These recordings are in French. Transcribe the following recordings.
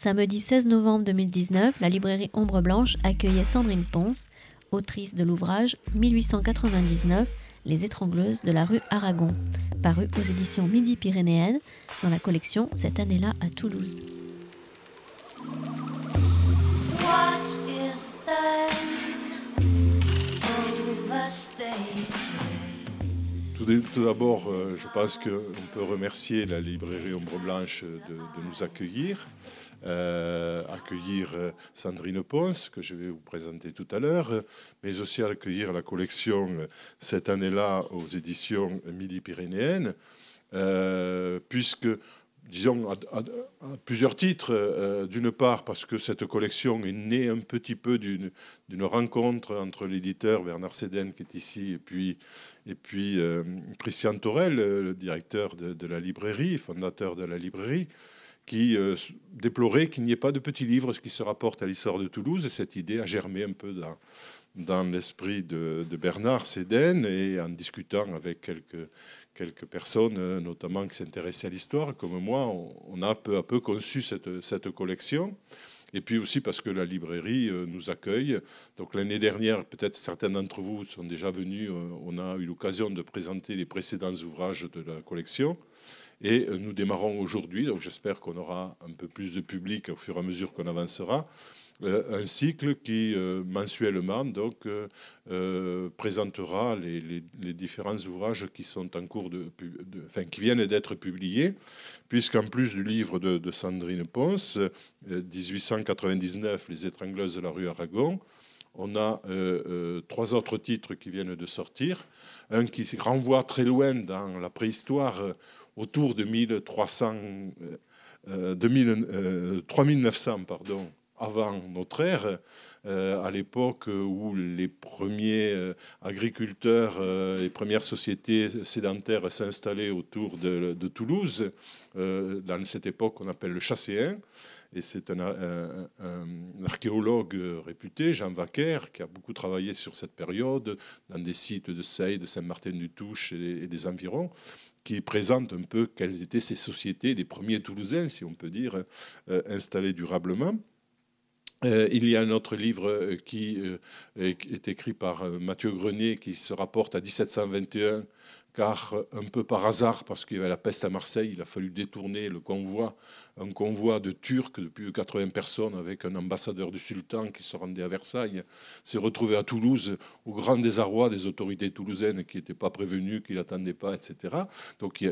Samedi 16 novembre 2019, la librairie Ombre Blanche accueillait Sandrine Ponce, autrice de l'ouvrage 1899 Les étrangleuses de la rue Aragon, paru aux éditions Midi-Pyrénéennes dans la collection Cette année-là à Toulouse. Tout d'abord, euh, je pense qu'on peut remercier la librairie Ombre Blanche de, nous accueillir. Euh, accueillir euh, Sandrine Ponce, que je vais vous présenter tout à l'heure, mais aussi accueillir la collection cette année-là aux éditions Midi-Pyrénéennes, puisque disons, à, plusieurs titres. Euh, d'une part, parce que cette collection est née un petit peu d'une rencontre entre l'éditeur Bernard Séden, qui est ici, et puis, et puis euh, Christian Torel, le directeur de, la librairie, fondateur de la librairie, qui euh, déplorait qu'il n'y ait pas de petits livres qui se rapportent à l'histoire de Toulouse. Et cette idée a germé un peu dans, l'esprit de, Bernard Séden, et en discutant avec quelques personnes, euh, notamment qui s'intéressaient à l'histoire, comme moi, on, a peu à peu conçu cette, cette, collection. Et puis aussi parce que la librairie euh, nous accueille. Donc l'année dernière, peut-être certains d'entre vous sont déjà venus, on a eu l'occasion de présenter les précédents ouvrages de la collection. Et nous démarrons aujourd'hui, donc j'espère qu'on aura un peu plus de public au fur et à mesure qu'on avancera. Euh, un cycle qui euh, mensuellement donc euh, présentera les, différents ouvrages qui sont en cours de, enfin, qui viennent d'être publiés, puisqu'en plus du livre de, Sandrine Ponce, 1899, Les étrangleuses de la rue Aragon, on a trois autres titres qui viennent de sortir. Un qui renvoie très loin dans la préhistoire, autour de 1300, 3900, pardon, avant notre ère, euh, à l'époque où les premiers euh, agriculteurs, euh, les premières sociétés sédentaires s'installaient autour de, Toulouse, dans cette époque qu'on appelle le chasséen. Et c'est un, archéologue réputé, Jean Vaquer, qui a beaucoup travaillé sur cette période dans des sites de Seille, de Saint-Martin-du-Touche et, des environs qui présente un peu quelles étaient ces sociétés, les premiers Toulousains, si on peut dire, installés durablement. Euh, il y a un autre livre euh, qui euh, est écrit par Mathieu Grenier qui se rapporte à 1721 car un peu par hasard, parce qu'il y avait la peste à Marseille, il a fallu détourner le convoi, un convoi de Turcs de plus de 80 personnes avec un ambassadeur du sultan qui se rendait à Versailles, s'est retrouvé à Toulouse au grand désarroi des autorités toulousaines qui n'étaient pas prévenues, qui n'attendaient pas, etc. Donc, et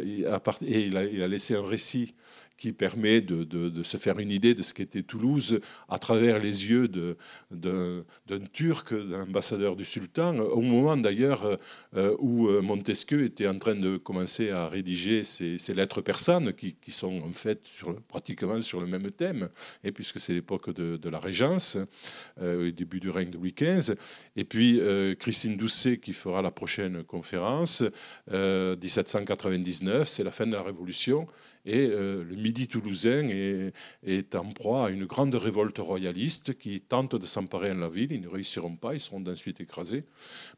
il a laissé un récit qui permet de, se faire une idée de ce qu'était Toulouse à travers les yeux d'un Turc, d'un ambassadeur du sultan, au moment d'ailleurs euh, où euh, Montesquieu était en train de commencer à rédiger ses, lettres persanes, qui, sont en fait pratiquement sur le même thème, et puisque c'est l'époque de, la Régence, euh, au début du règne de Louis XV, et puis Christine Doucet qui fera la prochaine conférence, 1799, c'est la fin de la Révolution, et euh, le Midi toulousain est, en proie à une grande révolte royaliste qui tente de s'emparer en la ville. Ils ne réussiront pas, ils seront ensuite écrasés.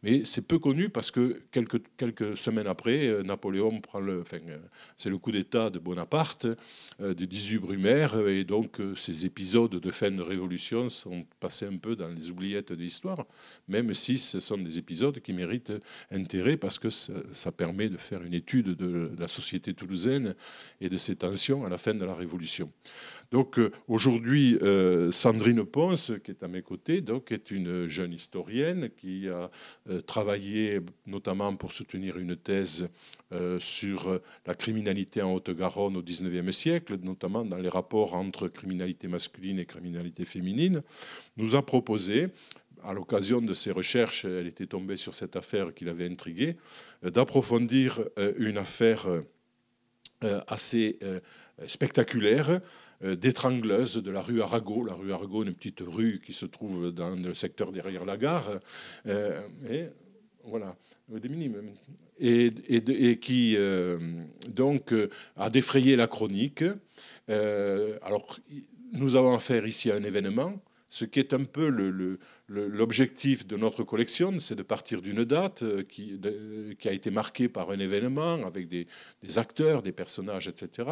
Mais c'est peu connu parce que quelques, semaines après, euh, Napoléon prend le. Euh, c'est le coup d'État de Bonaparte, de 18 Brumaire, et donc ces épisodes de fin de révolution sont passés un peu dans les oubliettes de l'histoire, même si ce sont des épisodes qui méritent intérêt parce que ça, permet de faire une étude de la société toulousaine et de ces tensions à la fin de la Révolution. Donc euh, aujourd'hui, euh, Sandrine Ponce, qui est à mes côtés, donc, est une jeune historienne qui a euh, travaillé notamment pour soutenir une thèse sur la criminalité en Haute-Garonne au XIXe siècle, notamment dans les rapports entre criminalité masculine et criminalité féminine, nous a proposé à l'occasion de ses recherches, elle était tombée sur cette affaire qui l'avait intriguée, d'approfondir une affaire assez euh, spectaculaire euh, d'étrangleuse de la rue Arago. La rue Arago, une petite rue qui se trouve dans le secteur derrière la gare. et voilà, des minimes. Et, qui donc a défrayé la chronique. alors, nous avons affaire ici à un événement ce qui est un peu l'objectif de notre collection, c'est de partir d'une date euh, qui, qui, a été marquée par un événement avec des, acteurs, des personnages, etc.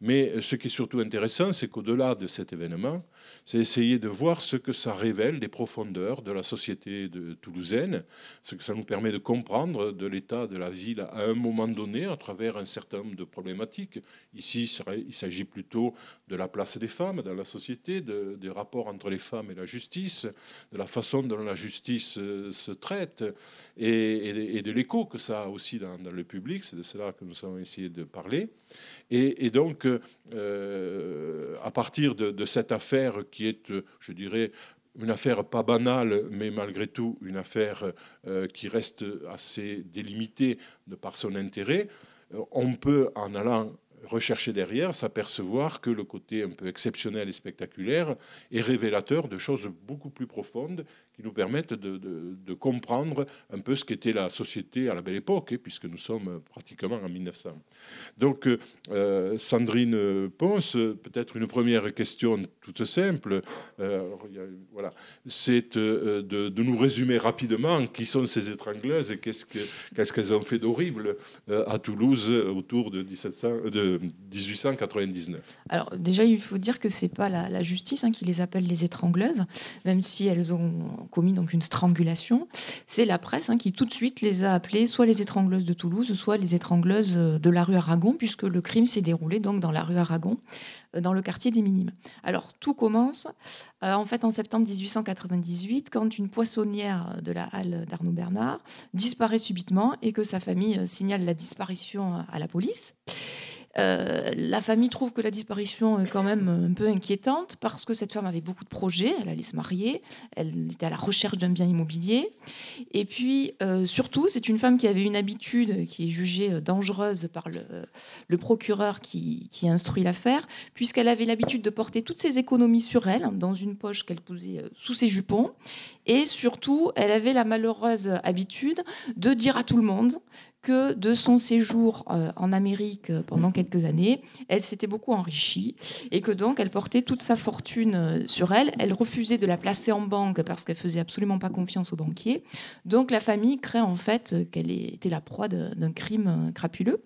Mais euh, ce qui est surtout intéressant, c'est qu'au-delà de cet événement, c'est essayer de voir ce que ça révèle des profondeurs de la société de toulousaine, ce que ça nous permet de comprendre de l'état de la ville à un moment donné à travers un certain nombre de problématiques. Ici, il s'agit plutôt de la place des femmes dans la société, de, des rapports entre les femmes et la justice, de la façon dont la justice euh, se traite et, de l'écho que ça a aussi dans, le public. C'est de cela que nous avons essayé de parler. Et, donc, euh, à partir de, cette affaire qui est, je dirais, une affaire pas banale, mais malgré tout une affaire euh, qui reste assez délimitée de par son intérêt, on peut, en allant rechercher derrière, s'apercevoir que le côté un peu exceptionnel et spectaculaire est révélateur de choses beaucoup plus profondes qui nous permettent de, comprendre un peu ce qu'était la société à la belle époque, hein, puisque nous sommes pratiquement en 1900. Donc, euh, Sandrine Ponce, peut-être une première question toute simple. Euh, voilà, c'est euh, de, nous résumer rapidement qui sont ces étrangleuses et qu'est-ce qu'elles ont fait d'horrible à Toulouse autour de, 1700, de 1899. Alors, déjà, il faut dire que c'est pas la, justice hein, qui les appelle les étrangleuses, même si elles ont commis donc une strangulation, c'est la presse hein, qui tout de suite les a appelées soit les étrangleuses de Toulouse, soit les étrangleuses de la rue Aragon, puisque le crime s'est déroulé donc dans la rue Aragon, euh, dans le quartier des Minimes. Alors tout commence euh, en fait en septembre 1898 quand une poissonnière de la halle d'Arnaud Bernard disparaît subitement et que sa famille euh, signale la disparition à la police. Euh, la famille trouve que la disparition est quand même un peu inquiétante parce que cette femme avait beaucoup de projets, elle allait se marier, elle était à la recherche d'un bien immobilier. Et puis, euh, surtout, c'est une femme qui avait une habitude qui est jugée dangereuse par le, procureur qui, qui instruit l'affaire, puisqu'elle avait l'habitude de porter toutes ses économies sur elle, dans une poche qu'elle posait euh, sous ses jupons. Et surtout, elle avait la malheureuse habitude de dire à tout le monde que de son séjour euh, en Amérique euh, pendant quelques années, elle s'était beaucoup enrichie et que donc elle portait toute sa fortune euh, sur elle. Elle refusait de la placer en banque parce qu'elle faisait absolument pas confiance aux banquiers. Donc la famille crée en fait qu'elle était la proie d'un crime crapuleux.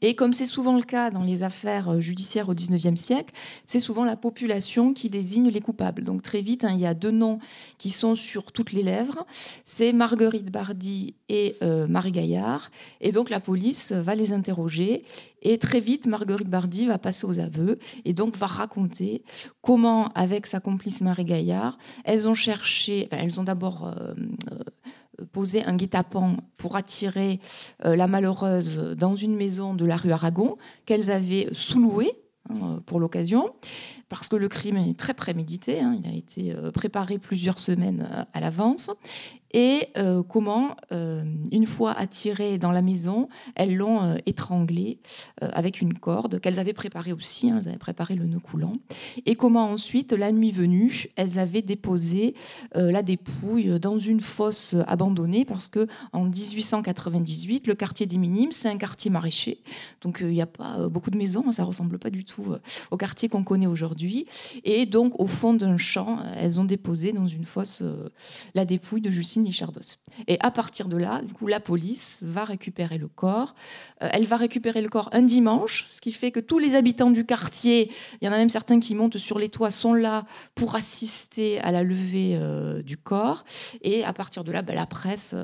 Et comme c'est souvent le cas dans les affaires euh, judiciaires au XIXe siècle, c'est souvent la population qui désigne les coupables. Donc très vite, hein, il y a deux noms qui sont sur toutes les lèvres. C'est Marguerite Bardy et euh, Marie Gaillard. Et donc la police va les interroger. Et très vite, Marguerite Bardy va passer aux aveux et donc va raconter comment, avec sa complice Marie Gaillard, elles ont cherché, elles ont d'abord euh, poser un guet-apens pour attirer euh, la malheureuse dans une maison de la rue Aragon qu'elles avaient sous-louée hein, pour l'occasion, parce que le crime est très prémédité, hein. il a été euh, préparé plusieurs semaines euh, à l'avance, et euh, comment, euh, une fois attirées dans la maison, elles l'ont euh, étranglée avec une corde qu'elles avaient préparée aussi, hein, elles avaient préparé le nœud coulant, et comment ensuite, la nuit venue, elles avaient déposé la dépouille dans une fosse abandonnée, parce que en 1898, le quartier des Minimes, c'est un quartier maraîcher, donc il n'y a pas beaucoup de maisons, hein, ça ressemble pas du tout au quartier qu'on connaît aujourd'hui, et donc au fond d'un champ, elles ont déposé dans une fosse la dépouille de Justine et à partir de là, du coup, la police va récupérer le corps. Euh, elle va récupérer le corps un dimanche, ce qui fait que tous les habitants du quartier, il y en a même certains qui montent sur les toits, sont là pour assister à la levée euh, du corps. Et à partir de là, ben, la presse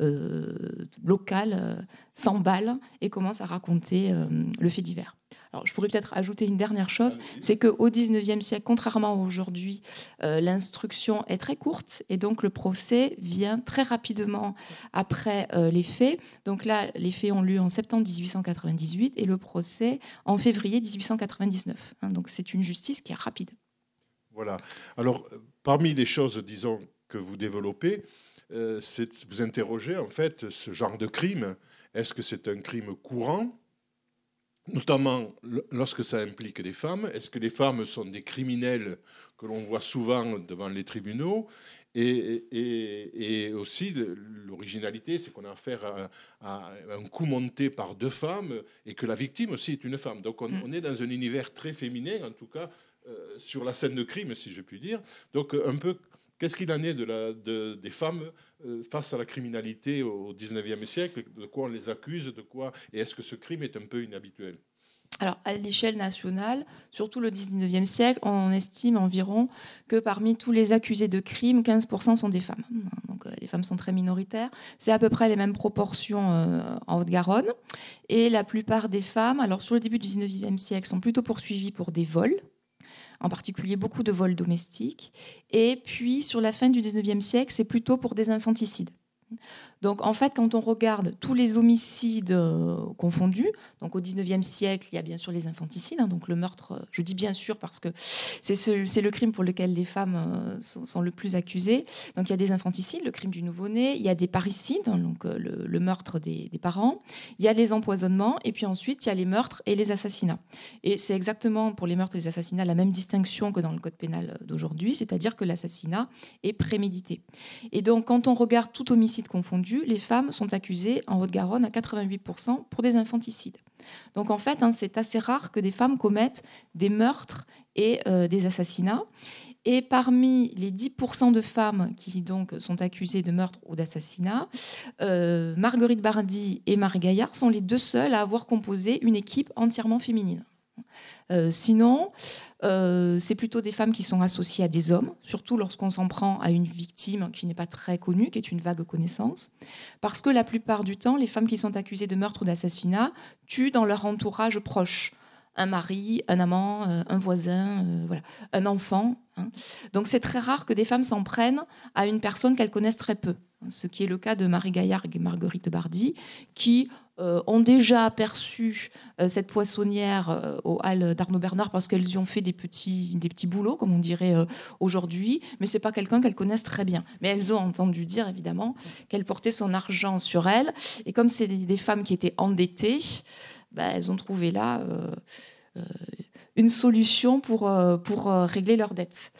euh, locale s'emballe et commence à raconter le fait divers. Alors, je pourrais peut-être ajouter une dernière chose, c'est qu'au XIXe siècle, contrairement à aujourd'hui, euh, l'instruction est très courte et donc le procès vient très rapidement après euh, les faits. Donc là, les faits ont lieu en septembre 1898 et le procès en février 1899. Hein. donc c'est une justice qui est rapide. Voilà. Alors, parmi les choses, disons, que vous développez, euh, c'est vous interroger en fait ce genre de crime. Est-ce que c'est un crime courant notamment lorsque ça implique des femmes. Est-ce que les femmes sont des criminels que l'on voit souvent devant les tribunaux? Et, et, aussi, l'originalité, c'est qu'on a affaire à, un coup monté par deux femmes et que la victime aussi est une femme. Donc on, mm. on est dans un univers très féminin, en tout cas sur la scène de crime, si je puis dire. Donc un peu, qu'est-ce qu'il en est de la, des femmes face à la criminalité au 19e siècle? De quoi on les accuse De quoi? Et est-ce que ce crime est un peu inhabituel? Alors, à l'échelle nationale, surtout le 19e siècle, on estime environ que parmi tous les accusés de crimes, 15% sont des femmes. Donc, euh, les femmes sont très minoritaires. C'est à peu près les mêmes proportions euh, en Haute-Garonne. Et la plupart des femmes, alors sur le début du 19e siècle, sont plutôt poursuivies pour des vols en particulier beaucoup de vols domestiques. Et puis, sur la fin du 19e siècle, c'est plutôt pour des infanticides. Donc en fait, quand on regarde tous les homicides euh, confondus, donc au 19e siècle, il y a bien sûr les infanticides, hein, donc le meurtre, euh, je dis bien sûr parce que c'est le crime pour lequel les femmes euh, sont, le plus accusées. Donc il y a des infanticides, le crime du nouveau-né, il y a des parricides, hein, donc le, meurtre des, parents, il y a les empoisonnements, et puis ensuite il y a les meurtres et les assassinats. Et c'est exactement pour les meurtres et les assassinats la même distinction que dans le code pénal d'aujourd'hui, c'est-à-dire que l'assassinat est prémédité. Et donc quand on regarde tout homicide confondu, les femmes sont accusées en Haute-Garonne à 88% pour des infanticides. Donc en fait, hein, c'est assez rare que des femmes commettent des meurtres et euh, des assassinats. Et parmi les 10% de femmes qui donc sont accusées de meurtre ou d'assassinat, euh, Marguerite Bardy et Marie Gaillard sont les deux seules à avoir composé une équipe entièrement féminine. Euh, sinon, euh, c'est plutôt des femmes qui sont associées à des hommes, surtout lorsqu'on s'en prend à une victime qui n'est pas très connue, qui est une vague connaissance. Parce que la plupart du temps, les femmes qui sont accusées de meurtre ou d'assassinat tuent dans leur entourage proche. Un mari, un amant, euh, un voisin, voilà, un enfant. Hein. Donc c'est très rare que des femmes s'en prennent à une personne qu'elles connaissent très peu. Ce qui est le cas de Marie Gaillard et Marguerite Bardy, qui euh, ont déjà aperçu euh, cette poissonnière euh, au hall d'Arnaud Bernard parce qu'elles y ont fait des petits, des petits boulots, comme on dirait aujourd'hui, mais c'est pas quelqu'un qu'elles connaissent très bien. Mais elles ont entendu dire, évidemment, qu'elle portait son argent sur elle. Et comme c'est des, femmes qui étaient endettées, bah, elles ont trouvé là une solution pour, pour régler leurs dettes.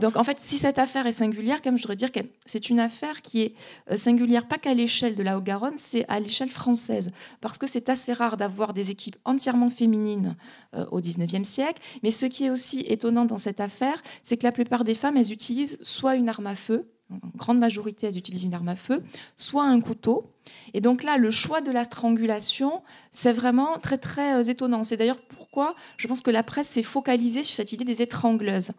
Donc en fait, si cette affaire est singulière, comme je voudrais dire que c'est une affaire qui est euh, singulière pas qu'à l'échelle de la Haute-Garonne, c'est à l'échelle française, parce que c'est assez rare d'avoir des équipes entièrement féminines euh, au XIXe siècle. Mais ce qui est aussi étonnant dans cette affaire, c'est que la plupart des femmes, elles utilisent soit une arme à feu, en grande majorité, elles utilisent une arme à feu, soit un couteau. Et donc là, le choix de la strangulation, c'est vraiment très très euh, étonnant. C'est d'ailleurs pourquoi je pense que la presse s'est focalisée sur cette idée des étrangleuses.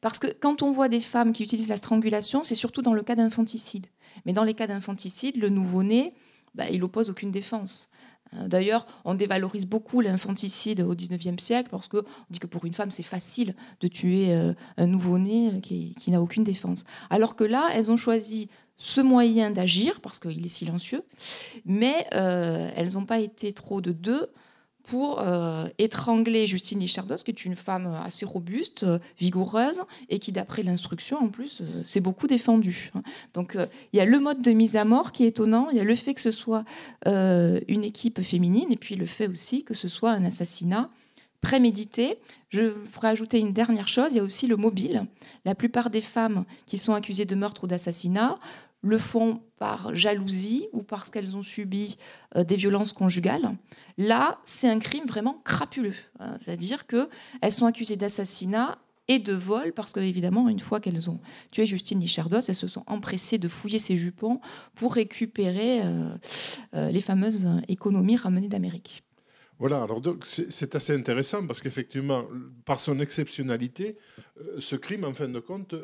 Parce que quand on voit des femmes qui utilisent la strangulation, c'est surtout dans le cas d'infanticide. Mais dans les cas d'infanticide, le nouveau-né, bah, il oppose aucune défense. Euh, d'ailleurs, on dévalorise beaucoup l'infanticide au XIXe siècle parce qu'on dit que pour une femme, c'est facile de tuer euh, un nouveau-né euh, qui, n'a aucune défense. Alors que là, elles ont choisi ce moyen d'agir parce qu'il est silencieux, mais elles n'ont pas été trop de deux pour euh, étrangler Justine Lichardos, qui est une femme assez robuste, euh, vigoureuse, et qui, d'après l'instruction, en plus, euh, s'est beaucoup défendue. Hein. Donc, il y a le mode de mise à mort qui est étonnant, il y a le fait que ce soit une équipe féminine, et puis le fait aussi que ce soit un assassinat prémédité. Je pourrais ajouter une dernière chose, il y a aussi le mobile. La plupart des femmes qui sont accusées de meurtre ou d'assassinat le font par jalousie ou parce qu'elles ont subi euh, des violences conjugales. Là, c'est un crime vraiment crapuleux. Hein. C'est-à-dire qu'elles sont accusées d'assassinat et de vol, parce qu'évidemment, une fois qu'elles ont tué Justine Lichardos, elles se sont empressées de fouiller ses jupons pour récupérer euh, euh, les fameuses économies ramenées d'Amérique. Voilà, alors c'est assez intéressant parce qu'effectivement, par son exceptionnalité, ce crime, en fin de compte,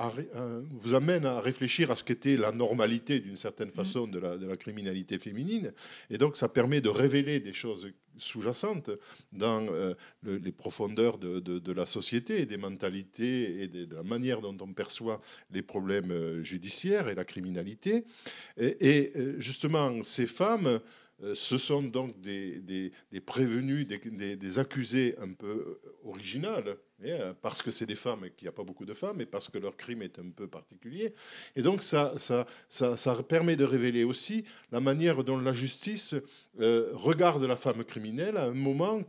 euh, vous amène à réfléchir à ce qu'était la normalité d'une certaine façon de la, de la, criminalité féminine. Et donc ça permet de révéler des choses sous-jacentes dans euh, les profondeurs de, de, la société et des mentalités et de, la manière dont on perçoit les problèmes euh, judiciaires et la criminalité. Et, justement, ces femmes... Ce sont donc des, des, des prévenus, des, des, accusés un peu originales, euh, parce que c'est des femmes et qu'il n'y a pas beaucoup de femmes, et parce que leur crime est un peu particulier. Et donc ça, ça, ça, ça permet de révéler aussi la manière dont la justice euh, regarde la femme criminelle à un moment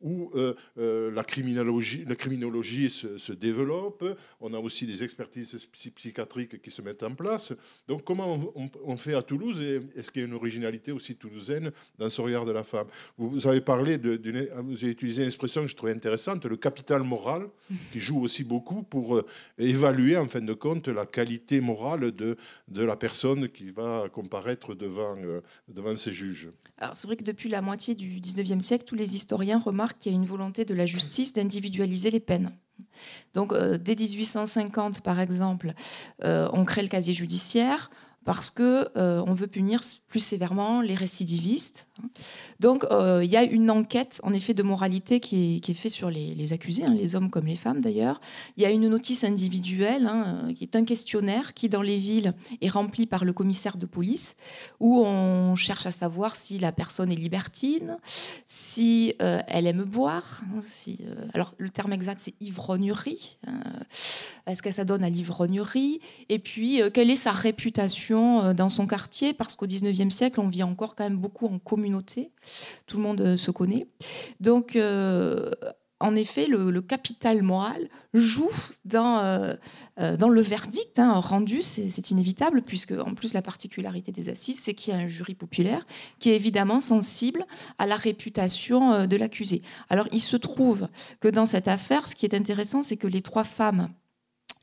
où euh, euh, la criminologie, se, développe. On a aussi des expertises psychiatriques qui se mettent en place. Donc comment on, fait à Toulouse et est-ce qu'il y a une originalité aussi toulousaine dans ce regard de la femme? Vous, avez parlé, vous avez utilisé une expression que je trouvais intéressante, le capital moral, qui joue aussi beaucoup pour euh, évaluer en fin de compte la qualité morale de, de la personne qui va comparaître devant, devant ses juges. Alors c'est vrai que depuis la moitié du 19e siècle, tous les historiens remarquent qu'il y a une volonté de la justice d'individualiser les peines. Donc euh, dès 1850, par exemple, euh, on crée le casier judiciaire, parce que euh, on veut punir plus sévèrement les récidivistes. Donc euh, il y a une enquête en effet de moralité qui est, qui faite sur les, accusés, hein, les hommes comme les femmes d'ailleurs. Il y a une notice individuelle hein, euh, qui est un questionnaire qui dans les villes est rempli par le commissaire de police où on cherche à savoir si la personne est libertine, si elle aime boire. Hein, alors le terme exact c'est ivrognerie. Est-ce que ça donne à l'ivrognerie? Et puis quelle est sa réputation euh, dans son quartier, parce qu'au 19e siècle, on vit encore quand même beaucoup en communauté. Tout le monde euh, se connaît. Donc, euh, en effet, le, capital moral joue dans, dans le verdict hein, rendu, c'est inévitable, puisque en plus la particularité des assises, c'est qu'il y a un jury populaire qui est évidemment sensible à la réputation de l'accusé. Alors il se trouve que dans cette affaire, ce qui est intéressant, c'est que les trois femmes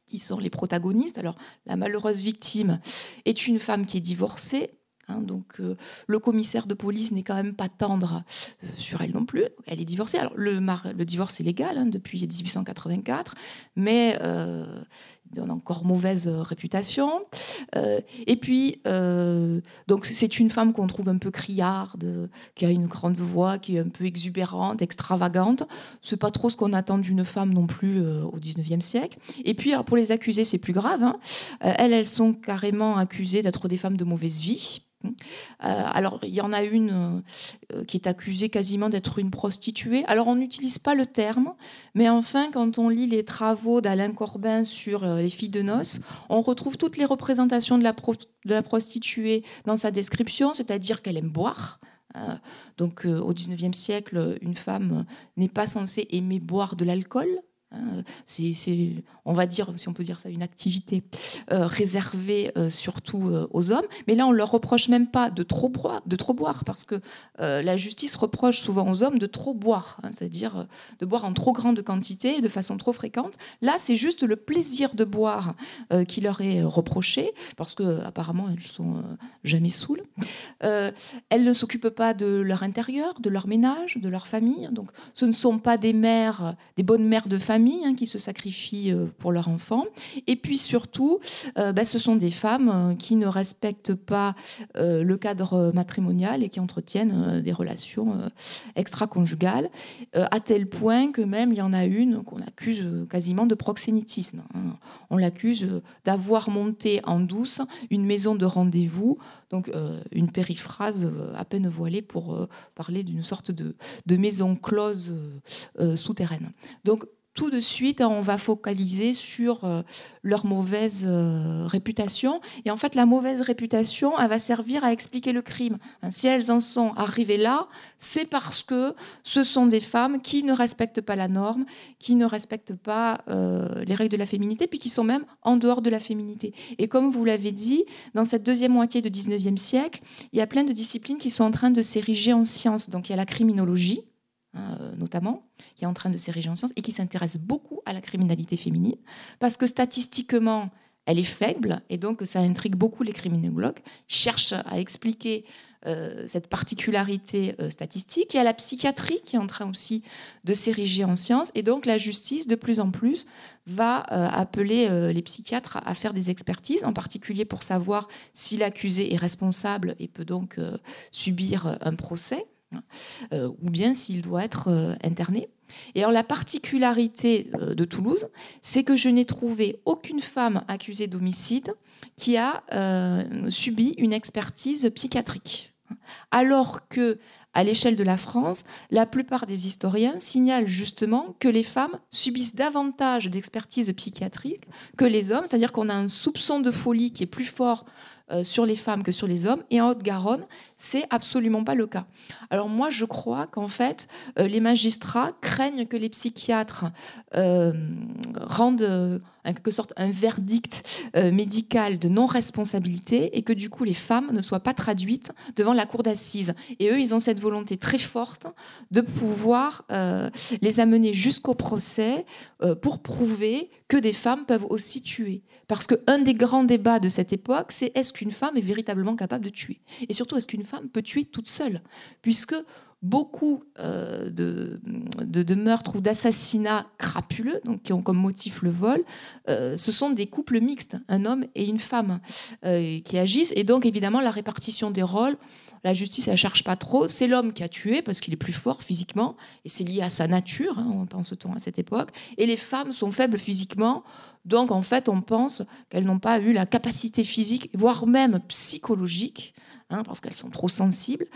qui sont les protagonistes. Alors, la malheureuse victime est une femme qui est divorcée. Hein, donc, euh, le commissaire de police n'est quand même pas tendre euh, sur elle non plus. Elle est divorcée. Alors, le, divorce est légal hein, depuis 1884, mais euh, donne encore mauvaise euh, réputation. Euh, et puis, euh, donc c'est une femme qu'on trouve un peu criarde, qui a une grande voix, qui est un peu exubérante, extravagante. C'est pas trop ce qu'on attend d'une femme non plus au 19e siècle. Et puis, pour les accusés, c'est plus grave. Hein. elles, elles sont carrément accusées d'être des femmes de mauvaise vie. Alors, il y en a une qui est accusée quasiment d'être une prostituée. Alors, on n'utilise pas le terme, mais enfin, quand on lit les travaux d'Alain Corbin sur euh, les filles de noces, on retrouve toutes les représentations de la, de la prostituée dans sa description, c'est-à-dire qu'elle aime boire. Donc, au XIXe siècle, une femme n'est pas censée aimer boire de l'alcool, Hein, c'est, on va dire, si on peut dire ça, une activité euh, réservée euh, surtout euh, aux hommes. Mais là, on leur reproche même pas de trop boire, de trop boire parce que la justice reproche souvent aux hommes de trop boire, hein, c'est-à-dire de boire en trop grande quantité et de façon trop fréquente. Là, c'est juste le plaisir de boire qui leur est reproché parce que apparemment elles sont jamais saoules. elles ne s'occupent pas de leur intérieur, de leur ménage, de leur famille. Donc, ce ne sont pas des mères, des bonnes mères de famille Hein, qui se sacrifient euh, pour leurs enfants. Et puis surtout, euh, bah, ce sont des femmes euh, qui ne respectent pas le cadre matrimonial et qui entretiennent des relations extra-conjugales, à tel point que même il y en a une qu'on accuse quasiment de proxénétisme. Hein. On l'accuse d'avoir monté en douce une maison de rendez-vous donc une périphrase à peine voilée pour parler d'une sorte de, de, maison close souterraine. Donc tout de suite, on va focaliser sur euh, leur mauvaise euh, réputation. Et en fait, la mauvaise réputation, elle va servir à expliquer le crime. Hein, si elles en sont arrivées là, c'est parce que ce sont des femmes qui ne respectent pas la norme, qui ne respectent pas euh, les règles de la féminité, puis qui sont même en dehors de la féminité. Et comme vous l'avez dit, dans cette deuxième moitié du 19e siècle, il y a plein de disciplines qui sont en train de s'ériger en sciences. Donc il y a la criminologie, hein, notamment qui est en train de s'ériger en sciences et qui s'intéresse beaucoup à la criminalité féminine, parce que statistiquement, elle est faible, et donc ça intrigue beaucoup les criminologues, cherchent à expliquer euh, cette particularité euh, statistique. Il y a la psychiatrie qui est en train aussi de s'ériger en sciences, et donc la justice, de plus en plus, va euh, appeler les psychiatres à, faire des expertises, en particulier pour savoir si l'accusé est responsable et peut donc subir un procès. Hein, ou bien s'il doit être interné. Et alors la particularité euh, de Toulouse, c'est que je n'ai trouvé aucune femme accusée d'homicide qui a euh, subi une expertise psychiatrique. Alors que à l'échelle de la France, la plupart des historiens signalent justement que les femmes subissent davantage d'expertise psychiatrique que les hommes, c'est-à-dire qu'on a un soupçon de folie qui est plus fort euh, sur les femmes que sur les hommes. Et en Haute-Garonne, c'est absolument pas le cas. Alors moi, je crois qu'en fait, euh, les magistrats craignent que les psychiatres euh, rendent en quelque sorte un verdict médical de non-responsabilité et que du coup les femmes ne soient pas traduites devant la cour d'assises. Et eux, ils ont cette volonté très forte de pouvoir les amener jusqu'au procès pour prouver que des femmes peuvent aussi tuer. Parce qu'un des grands débats de cette époque, c'est est-ce qu'une femme est véritablement capable de tuer? Et surtout, est-ce qu'une femme peut tuer toute seule Puisque beaucoup euh, de, meurtres ou d'assassinats crapuleux, donc qui ont comme motif le vol, euh, ce sont des couples mixtes, un homme et une femme euh, qui agissent. Et donc, évidemment, la répartition des rôles, la justice, elle cherche pas trop. C'est l'homme qui a tué parce qu'il est plus fort physiquement, et c'est lié à sa nature, hein, on pense-t-on à cette époque. Et les femmes sont faibles physiquement donc, en fait, on pense qu'elles n'ont pas eu la capacité physique, voire même psychologique, hein, parce qu'elles sont trop sensibles,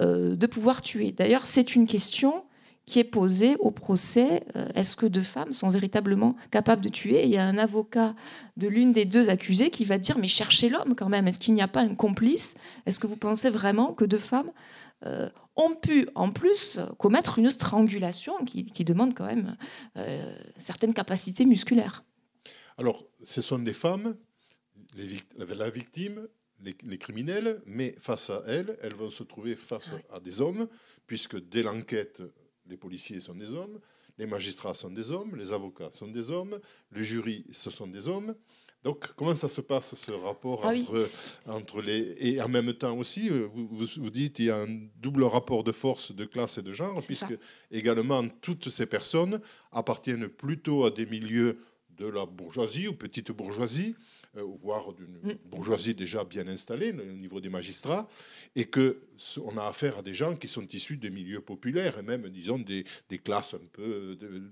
euh, de pouvoir tuer. D'ailleurs, c'est une question qui est posée au procès. Euh, est-ce que deux femmes sont véritablement capables de tuer? Il y a un avocat de l'une des deux accusées qui va dire, mais cherchez l'homme quand même. Est-ce qu'il n'y a pas un complice? Est-ce que vous pensez vraiment que deux femmes euh, ont pu en plus commettre une strangulation qui, demande quand même certaines capacités musculaires? Alors, ce sont des femmes, la victime, les, criminels, mais face à elles, elles vont se trouver face à des hommes, puisque dès l'enquête, les policiers sont des hommes, les magistrats sont des hommes, les avocats sont des hommes, le jury, ce sont des hommes. Donc, comment ça se passe, ce rapport ah entre, les... Et en même temps aussi, euh, vous, vous, dites qu'il y a un double rapport de force, de classe et de genre, puisque également toutes ces personnes appartiennent plutôt à des milieux de la bourgeoisie ou petite bourgeoisie, voire d'une mm. bourgeoisie déjà bien installée au niveau des magistrats, et que on a affaire à des gens qui sont issus des milieux populaires et même, disons, des, classes un peu, euh,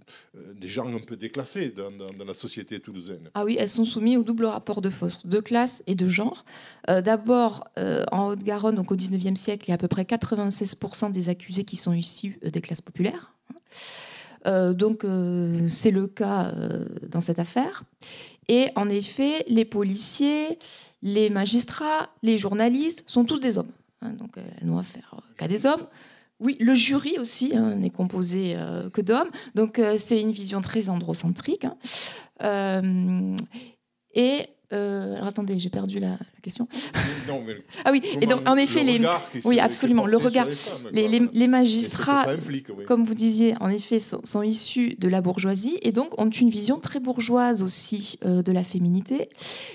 des gens un peu déclassés dans, la société toulousaine. Ah oui, elles sont soumises au double rapport de force, de classe et de genre. Euh, d'abord, en Haute-Garonne, donc au 19e siècle, il y a à peu près 96% des accusés qui sont issus des classes populaires. Euh, donc euh, c'est le cas euh, dans cette affaire. Et en effet, les policiers, les magistrats, les journalistes sont tous des hommes. Hein, donc elles n'ont affaire qu'à des hommes. Oui, le jury aussi hein, n'est composé que d'hommes. Donc c'est une vision très androcentrique. Hein. et alors attendez, j'ai perdu la, question. ah oui, et donc en effet, les, oui, absolument, le regard, les, les, magistrats, comme vous disiez, en effet, sont, issus de la bourgeoisie et donc ont une vision très bourgeoise aussi euh, de la féminité,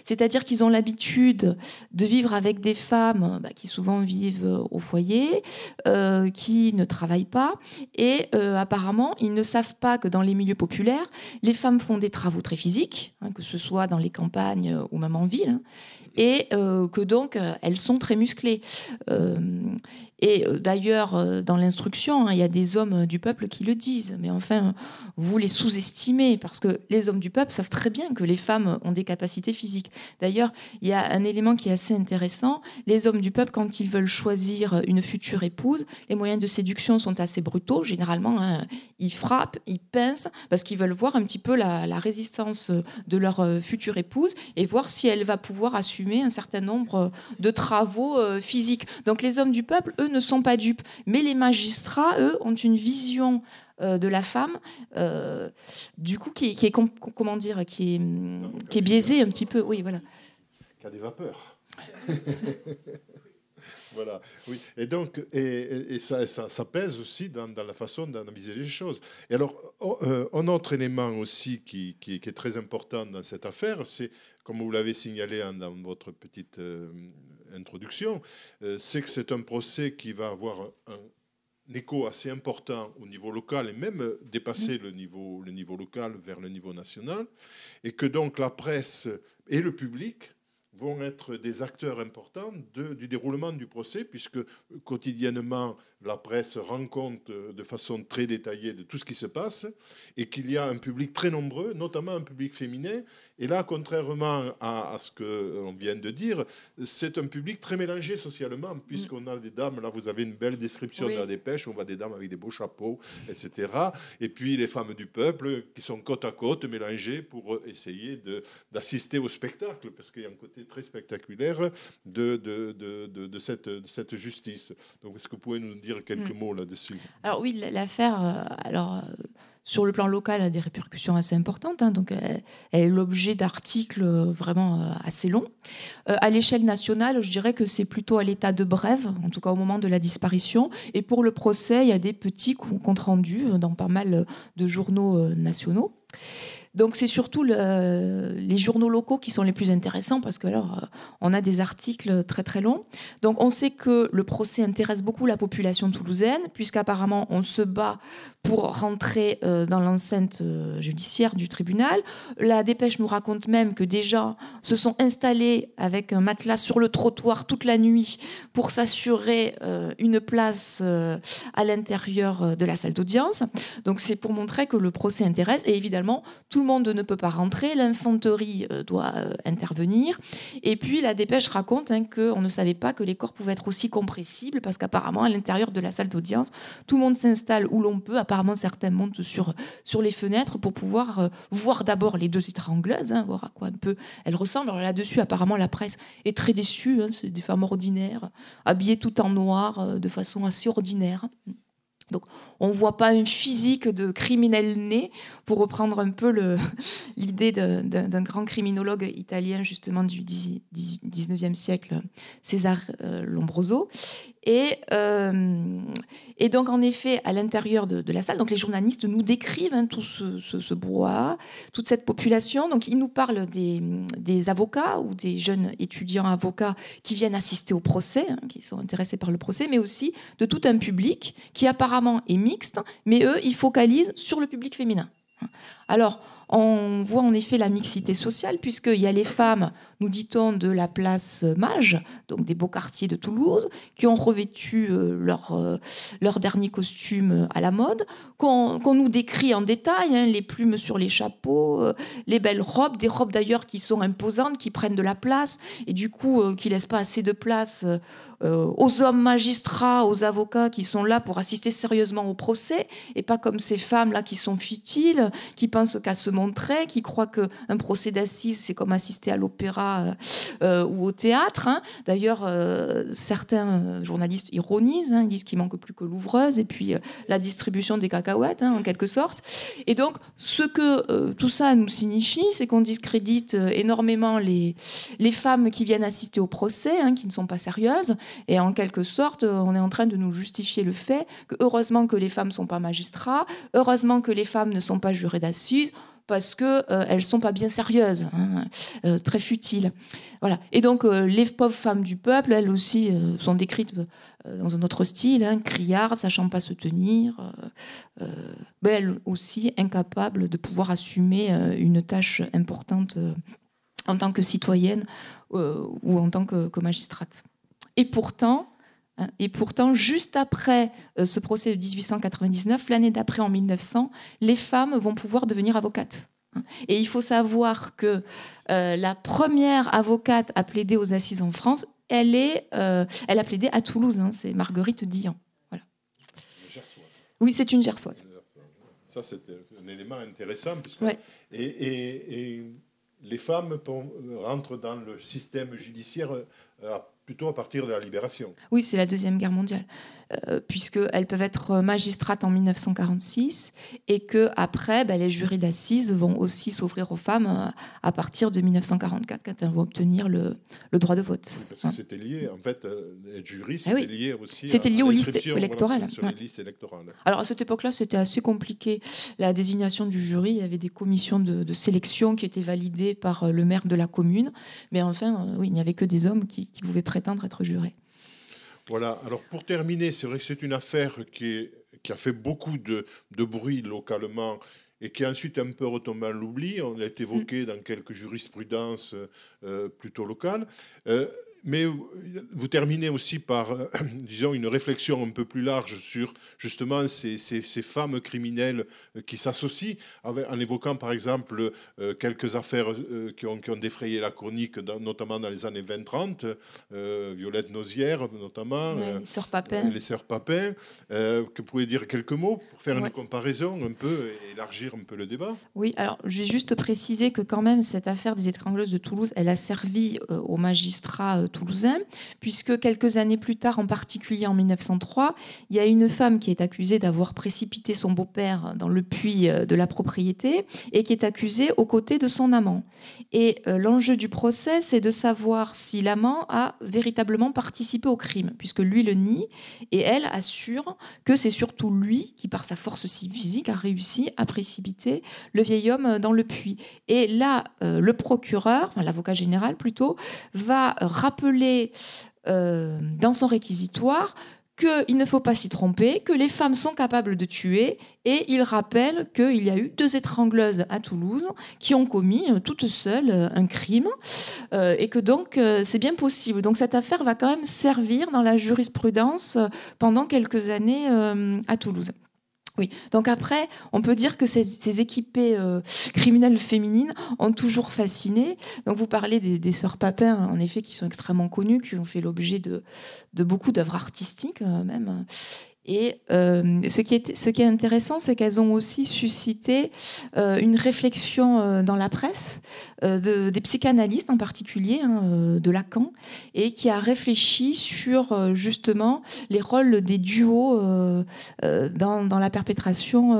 c'est-à-dire qu'ils ont l'habitude de vivre avec des femmes bah, qui souvent vivent euh, au foyer, euh, qui ne travaillent pas et apparemment ils ne savent pas que dans les milieux populaires, les femmes font des travaux très physiques, hein, que ce soit dans les campagnes ou même en ville. Hein, et euh, que donc euh, elles sont très musclées. Euh, et d'ailleurs, dans l'instruction, hein, il y a des hommes du peuple qui le disent. Mais enfin, vous les sous-estimez parce que les hommes du peuple savent très bien que les femmes ont des capacités physiques. D'ailleurs, il y a un élément qui est assez intéressant. Les hommes du peuple, quand ils veulent choisir une future épouse, les moyens de séduction sont assez brutaux. Généralement, hein, ils frappent, ils pincent parce qu'ils veulent voir un petit peu la, la résistance de leur future épouse et voir si elle va pouvoir assumer un certain nombre de travaux euh, physiques. Donc les hommes du peuple, eux, ne sont pas dupes. Mais les magistrats, eux, ont une vision euh, de la femme, euh, du coup, qui, est, comment dire, qui est, biaisée un petit peu. Oui, voilà. Qui a des vapeurs. Voilà, oui. Et donc, et, ça, ça, pèse aussi dans, la façon d'analyser les choses. Et alors, oh, un autre élément aussi qui, est très important dans cette affaire, c'est comme vous l'avez signalé dans votre petite euh, introduction, euh, c'est que c'est un procès qui va avoir un, écho assez important au niveau local et même dépasser le niveau, le niveau local vers le niveau national, et que donc la presse et le public vont être des acteurs importants du déroulement du procès, puisque quotidiennement, la presse rend compte de façon très détaillée de tout ce qui se passe, et qu'il y a un public très nombreux, notamment un public féminin. Et là, contrairement à, ce qu'on vient de dire, c'est un public très mélangé socialement, puisqu'on a des dames, là vous avez une belle description de la dépêche, on voit des dames avec des beaux chapeaux, etc. Et puis les femmes du peuple qui sont côte à côte, mélangées pour essayer d'assister au spectacle, parce qu'il y a un côté très spectaculaire de, de, de, de cette, cette, justice. Donc, est-ce que vous pouvez nous dire quelques hmm. mots là-dessus? Alors oui, l'affaire, euh, alors euh, sur le plan local, a des répercussions assez importantes. Hein, donc, elle, est l'objet d'articles euh, vraiment assez longs. à l'échelle nationale, je dirais que c'est plutôt à l'état de brève, en tout cas au moment de la disparition. Et pour le procès, il y a des petits comptes rendus dans pas mal de journaux nationaux. Donc c'est surtout les journaux locaux qui sont les plus intéressants parce que alors euh, on a des articles très très longs. Donc on sait que le procès intéresse beaucoup la population toulousaine puisqu'apparemment on se bat pour rentrer euh, dans l'enceinte euh, judiciaire du tribunal. La dépêche nous raconte même que déjà se sont installés avec un matelas sur le trottoir toute la nuit pour s'assurer une place à l'intérieur de la salle d'audience. Donc c'est pour montrer que le procès intéresse et évidemment tout le monde ne peut pas rentrer, l'infanterie euh, doit euh, intervenir. Et puis la dépêche raconte hein, qu'on ne savait pas que les corps pouvaient être aussi compressibles, parce qu'apparemment, à l'intérieur de la salle d'audience, tout le monde s'installe où l'on peut. Apparemment, certains montent sur, sur les fenêtres pour pouvoir euh, voir d'abord les deux étrangleuses, hein, voir à quoi un peu elles ressemblent. Alors là-dessus, apparemment, la presse est très déçue. Hein, c'est des femmes ordinaires, habillées tout en noir, de façon assez ordinaire. Donc, on voit pas un physique de criminel né, pour reprendre un peu l'idée d'un grand criminologue italien, justement, du 19e siècle, César euh, Lombroso. Et, euh, et, donc, en effet, à l'intérieur de, la salle, donc les journalistes nous décrivent hein, tout ce, bois, toute cette population. Donc, ils nous parlent des, des, avocats ou des jeunes étudiants avocats qui viennent assister au procès, hein, qui sont intéressés par le procès, mais aussi de tout un public qui apparemment est mais eux, ils focalisent sur le public féminin. Alors, on voit en effet la mixité sociale, puisqu'il y a les femmes, nous dit-on, de la place Mage, donc des beaux quartiers de Toulouse, qui ont revêtu euh, leur, euh, leur dernier costume à la mode, qu'on nous décrit en détail, hein, les plumes sur les chapeaux, euh, les belles robes, des robes d'ailleurs qui sont imposantes, qui prennent de la place, et du coup qui laissent pas assez de place aux hommes magistrats, aux avocats qui sont là pour assister sérieusement au procès, et pas comme ces femmes-là qui sont futiles, qui pensent qu'à se qui croient qu'un procès d'assises, c'est comme assister à l'opéra euh, euh, ou au théâtre. Hein. D'ailleurs, euh, certains journalistes ironisent, hein. ils disent qu'il manque plus que l'ouvreuse et puis la distribution des cacahuètes, hein, en quelque sorte. Et donc, ce que tout ça nous signifie, c'est qu'on discrédite énormément les, les femmes qui viennent assister au procès, qui ne sont pas sérieuses. Et en quelque sorte, on est en train de nous justifier le fait que heureusement que les femmes ne sont pas magistrats, heureusement que les femmes ne sont pas jurées d'assises parce qu'elles euh, sont pas bien sérieuses, hein, euh, très futiles. Voilà. Et donc, euh, les pauvres femmes du peuple, elles aussi, sont décrites dans un autre style, hein, criardes, sachant pas se tenir, mais elles aussi incapables de pouvoir assumer une tâche importante en tant que citoyenne ou en tant que, magistrate. Et pourtant. Et pourtant, juste après euh, ce procès de 1899, l'année d'après, en 1900, les femmes vont pouvoir devenir avocates. Hein. Et il faut savoir que euh, la première avocate à plaider aux assises en France, elle, est, euh, elle a plaidé à Toulouse, hein, c'est Marguerite Dian. Voilà. Oui, c'est une gersoise. Ça, c'est un élément intéressant. et, les femmes rentrent dans le système judiciaire plutôt à partir de la libération. Oui, c'est la Deuxième Guerre mondiale. Euh, puisqu'elles peuvent être magistrates en 1946 et que après, ben, les jurys d'assises vont aussi s'ouvrir aux femmes euh, à partir de 1944 quand elles vont obtenir le, le droit de vote. Parce que hein. c'était lié, en fait, euh, être jury, ah c'était lié aussi c'était lié aux listes électorales. Alors à cette époque-là, c'était assez compliqué. La désignation du jury, il y avait des commissions de, sélection qui étaient validées par le maire de la commune, mais enfin, oui, il n'y avait que des hommes qui, qui pouvaient prétendre être jurés. Voilà, alors pour terminer, c'est vrai que c'est une affaire qui, qui, a fait beaucoup de, bruit localement et qui est ensuite un peu retombé en l'oubli. On l'a évoqué dans quelques jurisprudences plutôt locales. Mais vous terminez aussi par, euh, disons, une réflexion un peu plus large sur justement ces, ces, femmes criminelles euh, qui s'associent, en évoquant par exemple euh, quelques affaires qui, ont, qui, ont, défrayé la chronique, notamment dans les années 20-30, Violette Nozière notamment, les sœurs Papin. Les sœurs Papin. que vous pouvez dire quelques mots pour faire une comparaison un peu et élargir un peu le débat Oui, alors je vais juste préciser que quand même cette affaire des étrangleuses de Toulouse, elle a servi aux magistrats toulousain, puisque quelques années plus tard, en particulier en 1903, il y a une femme qui est accusée d'avoir précipité son beau-père dans le puits euh, de la propriété et qui est accusée aux côtés de son amant. Et euh, l'enjeu du procès, c'est de savoir si l'amant a véritablement participé au crime, puisque lui le nie et elle assure que c'est surtout lui qui, par sa force physique, a réussi à précipiter le vieil homme dans le puits. Et là, euh, le procureur, l'avocat général plutôt, va rappeler euh, dans son réquisitoire qu'il ne faut pas s'y tromper, que les femmes sont capables de tuer, et il rappelle qu'il y a eu deux étrangleuses à Toulouse qui ont commis euh, toutes seules euh, un crime, et que donc c'est bien possible. Donc cette affaire va quand même servir dans la jurisprudence pendant quelques années à Toulouse. Oui, donc après, on peut dire que ces, équipées euh, criminelles féminines ont toujours fasciné. Donc vous parlez des, sœurs Papin, en effet, qui sont extrêmement connues, qui ont fait l'objet de, de beaucoup d'œuvres artistiques euh, même. Et euh, ce, qui est, ce qui est intéressant, c'est qu'elles ont aussi suscité euh, une réflexion euh, dans la presse, de, des psychanalystes en particulier, hein, de Lacan, et qui a réfléchi sur justement les rôles des duos dans, la perpétration,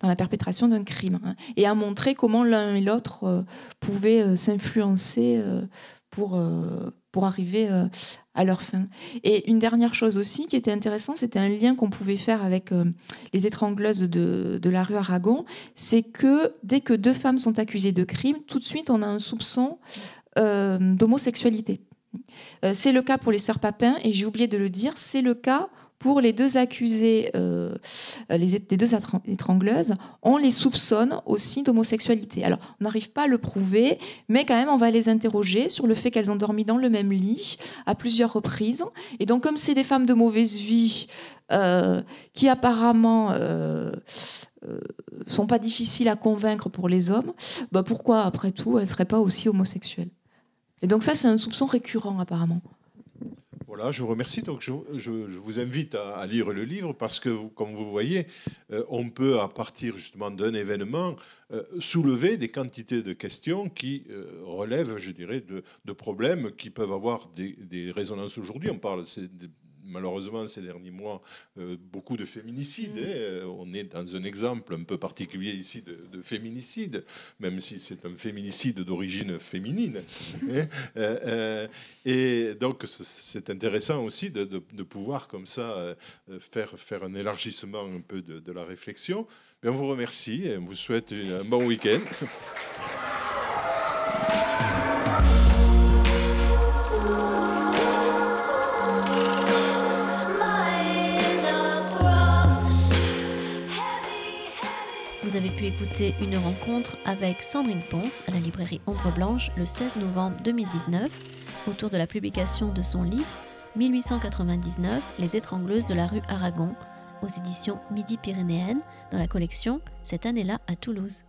dans perpétration d'un crime, hein, et a montré comment l'un et l'autre pouvaient s'influencer pour, pour arriver à leur fin. Et une dernière chose aussi qui était intéressant, c'était un lien qu'on pouvait faire avec euh, les étrangleuses de, de, la rue Aragon, c'est que dès que deux femmes sont accusées de crime, tout de suite on a un soupçon euh, d'homosexualité. Euh, c'est le cas pour les sœurs Papin, et j'ai oublié de le dire, c'est le cas pour les deux accusés, euh, les, deux étrangleuses, on les soupçonne aussi d'homosexualité. Alors, on n'arrive pas à le prouver, mais quand même, on va les interroger sur le fait qu'elles ont dormi dans le même lit à plusieurs reprises. Et donc, comme c'est des femmes de mauvaise vie, euh, qui apparemment euh, sont pas difficiles à convaincre pour les hommes, bah pourquoi, après tout, elles ne seraient pas aussi homosexuelles? Et donc ça, c'est un soupçon récurrent, apparemment. Voilà, je vous remercie. Donc, je, vous invite à, lire le livre parce que, comme vous voyez, euh, on peut, à partir justement d'un événement, euh, soulever des quantités de questions qui euh, relèvent, je dirais, de, problèmes qui peuvent avoir des, des résonances aujourd'hui. On parle de, malheureusement ces derniers mois euh, beaucoup de féminicides. Hein. Euh, on est dans un exemple un peu particulier ici de, féminicide, même si c'est un féminicide d'origine féminine. Hein. Euh, et donc c'est intéressant aussi de, pouvoir comme ça faire, faire un élargissement un peu de, la réflexion. Mais on vous remercie et on vous souhaite un bon week-end. vous avez pu écouter une rencontre avec Sandrine Ponce à la librairie Ombre Blanche le 16 novembre 2019 autour de la publication de son livre 1899 Les étrangleuses de la rue Aragon aux éditions Midi Pyrénéenne dans la collection Cette année-là à Toulouse.